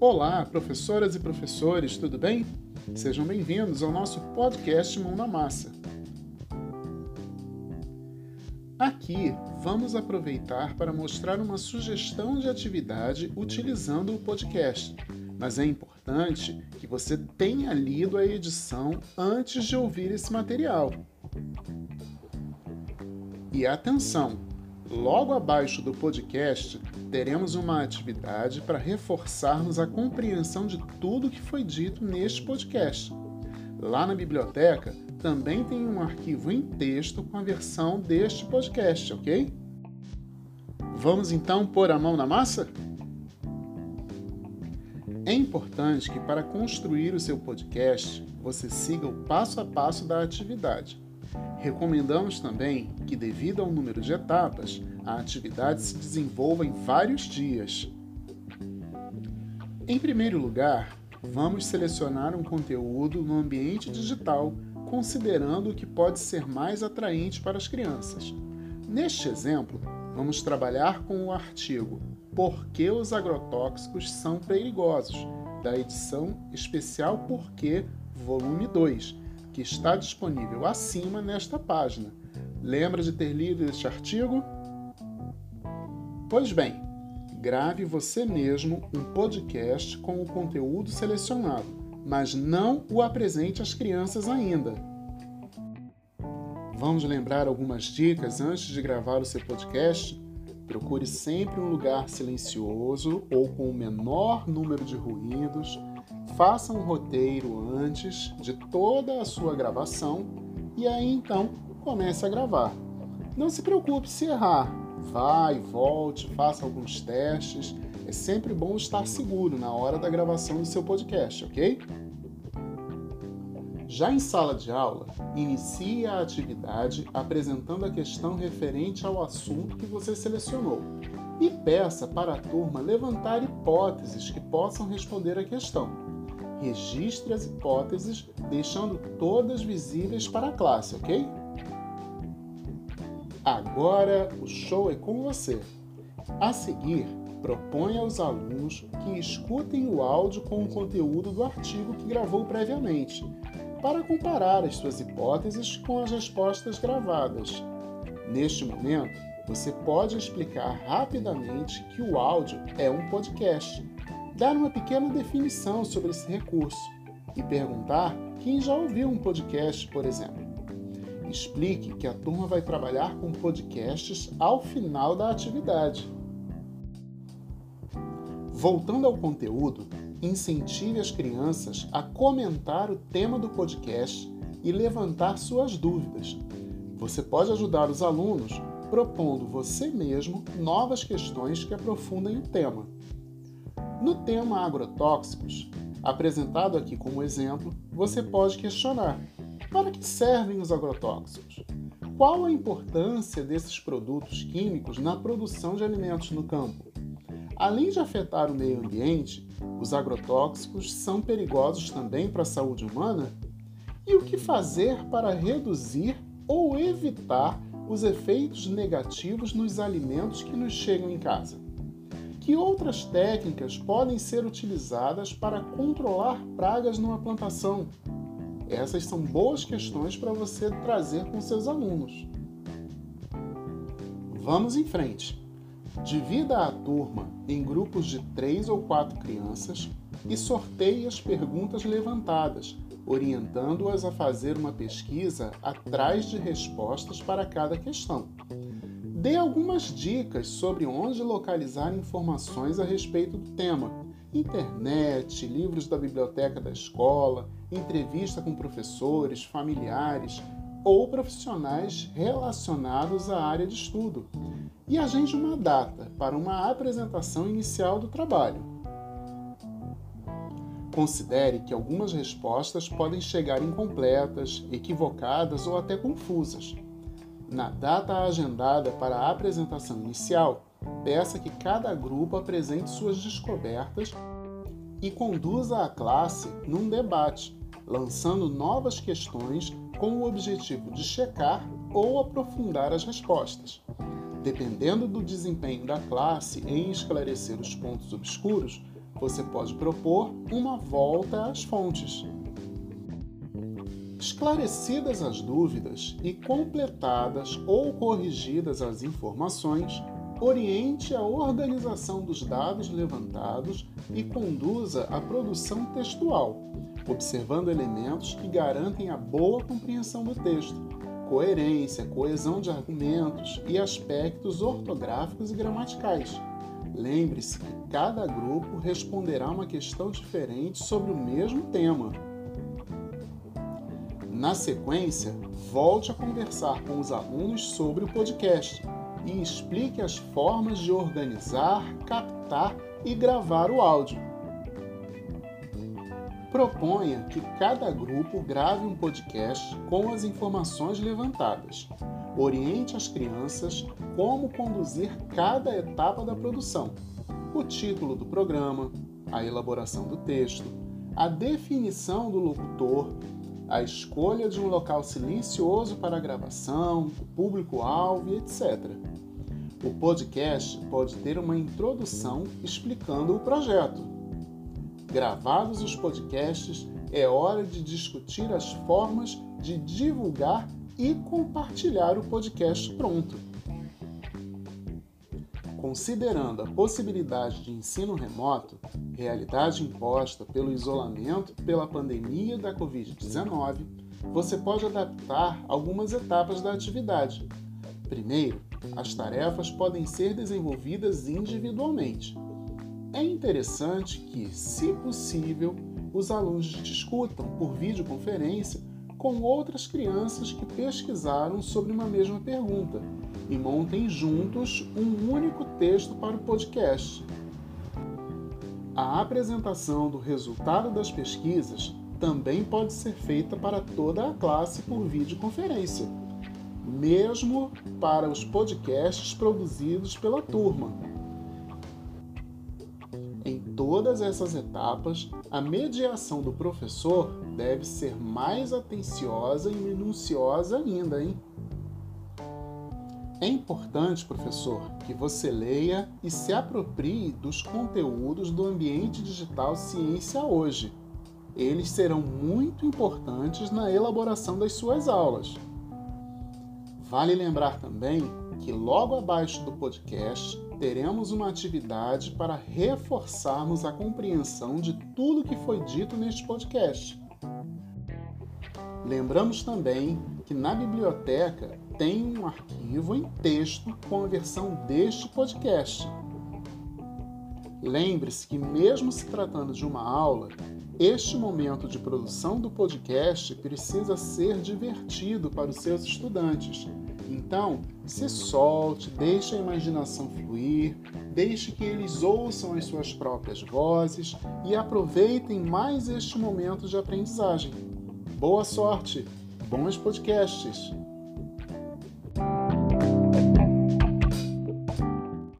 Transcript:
Olá, professoras e professores, tudo bem? Sejam bem-vindos ao nosso podcast Mão na Massa. Aqui vamos aproveitar para mostrar uma sugestão de atividade utilizando o podcast, mas é importante que você tenha lido a edição antes de ouvir esse material. E atenção! Logo abaixo do podcast, teremos uma atividade para reforçarmos a compreensão de tudo que foi dito neste podcast. Lá na biblioteca também tem um arquivo em texto com a versão deste podcast, ok? Vamos então pôr a mão na massa? É importante que para construir o seu podcast você siga o passo a passo da atividade. Recomendamos também que, devido ao número de etapas, a atividade se desenvolva em vários dias. Em primeiro lugar, vamos selecionar um conteúdo no ambiente digital, considerando o que pode ser mais atraente para as crianças. Neste exemplo, vamos trabalhar com o artigo Por que os agrotóxicos são perigosos, da edição especial Porquê, volume 2 que está disponível acima nesta página. Lembra de ter lido este artigo? Pois bem, grave você mesmo um podcast com o conteúdo selecionado, mas não o apresente às crianças ainda. Vamos lembrar algumas dicas antes de gravar o seu podcast? Procure sempre um lugar silencioso ou com o menor número de ruídos faça um roteiro antes de toda a sua gravação e aí então comece a gravar. Não se preocupe se errar. E volte, faça alguns testes. É sempre bom estar seguro na hora da gravação do seu podcast, ok? Já em sala de aula, inicie a atividade apresentando a questão referente ao assunto que você selecionou e peça para a turma levantar hipóteses que possam responder a questão. Registre as hipóteses, deixando todas visíveis para a classe, ok? Agora o show é com você. A seguir, proponha aos alunos que escutem o áudio com o conteúdo do artigo que gravou previamente, para comparar as suas hipóteses com as respostas gravadas. Neste momento, você pode explicar rapidamente que o áudio é um podcast dar uma pequena definição sobre esse recurso e perguntar quem já ouviu um podcast, por exemplo. Explique que a turma vai trabalhar com podcasts ao final da atividade. Voltando ao conteúdo, incentive as crianças a comentar o tema do podcast e levantar suas dúvidas. Você pode ajudar os alunos propondo você mesmo novas questões que aprofundem o tema. No tema agrotóxicos, apresentado aqui como exemplo, você pode questionar: para que servem os agrotóxicos? Qual a importância desses produtos químicos na produção de alimentos no campo? Além de afetar o meio ambiente, os agrotóxicos são perigosos também para a saúde humana? E o que fazer para reduzir ou evitar os efeitos negativos nos alimentos que nos chegam em casa? Que outras técnicas podem ser utilizadas para controlar pragas numa plantação? Essas são boas questões para você trazer com seus alunos. Vamos em frente. Divida a turma em grupos de três ou quatro crianças e sorteie as perguntas levantadas, orientando-as a fazer uma pesquisa atrás de respostas para cada questão. Dê algumas dicas sobre onde localizar informações a respeito do tema. Internet, livros da biblioteca da escola, entrevista com professores, familiares ou profissionais relacionados à área de estudo. E agende uma data para uma apresentação inicial do trabalho. Considere que algumas respostas podem chegar incompletas, equivocadas ou até confusas. Na data agendada para a apresentação inicial, peça que cada grupo apresente suas descobertas e conduza a classe num debate, lançando novas questões com o objetivo de checar ou aprofundar as respostas. Dependendo do desempenho da classe em esclarecer os pontos obscuros, você pode propor uma volta às fontes. Esclarecidas as dúvidas e completadas ou corrigidas as informações, oriente a organização dos dados levantados e conduza a produção textual, observando elementos que garantem a boa compreensão do texto, coerência, coesão de argumentos e aspectos ortográficos e gramaticais. Lembre-se que cada grupo responderá uma questão diferente sobre o mesmo tema. Na sequência, volte a conversar com os alunos sobre o podcast e explique as formas de organizar, captar e gravar o áudio. Proponha que cada grupo grave um podcast com as informações levantadas. Oriente as crianças como conduzir cada etapa da produção: o título do programa, a elaboração do texto, a definição do locutor, a escolha de um local silencioso para a gravação, o público-alvo, etc. O podcast pode ter uma introdução explicando o projeto. Gravados os podcasts, é hora de discutir as formas de divulgar e compartilhar o podcast pronto. Considerando a possibilidade de ensino remoto, realidade imposta pelo isolamento pela pandemia da Covid-19, você pode adaptar algumas etapas da atividade. Primeiro, as tarefas podem ser desenvolvidas individualmente. É interessante que, se possível, os alunos discutam por videoconferência com outras crianças que pesquisaram sobre uma mesma pergunta e montem juntos um único texto para o podcast. A apresentação do resultado das pesquisas também pode ser feita para toda a classe por videoconferência, mesmo para os podcasts produzidos pela turma. Todas essas etapas, a mediação do professor deve ser mais atenciosa e minuciosa ainda, hein? É importante, professor, que você leia e se aproprie dos conteúdos do ambiente digital Ciência Hoje. Eles serão muito importantes na elaboração das suas aulas. Vale lembrar também que logo abaixo do podcast teremos uma atividade para reforçarmos a compreensão de tudo que foi dito neste podcast. Lembramos também que na biblioteca tem um arquivo em texto com a versão deste podcast. Lembre-se que, mesmo se tratando de uma aula, este momento de produção do podcast precisa ser divertido para os seus estudantes. Então, se solte, deixe a imaginação fluir, deixe que eles ouçam as suas próprias vozes e aproveitem mais este momento de aprendizagem. Boa sorte, bons podcasts!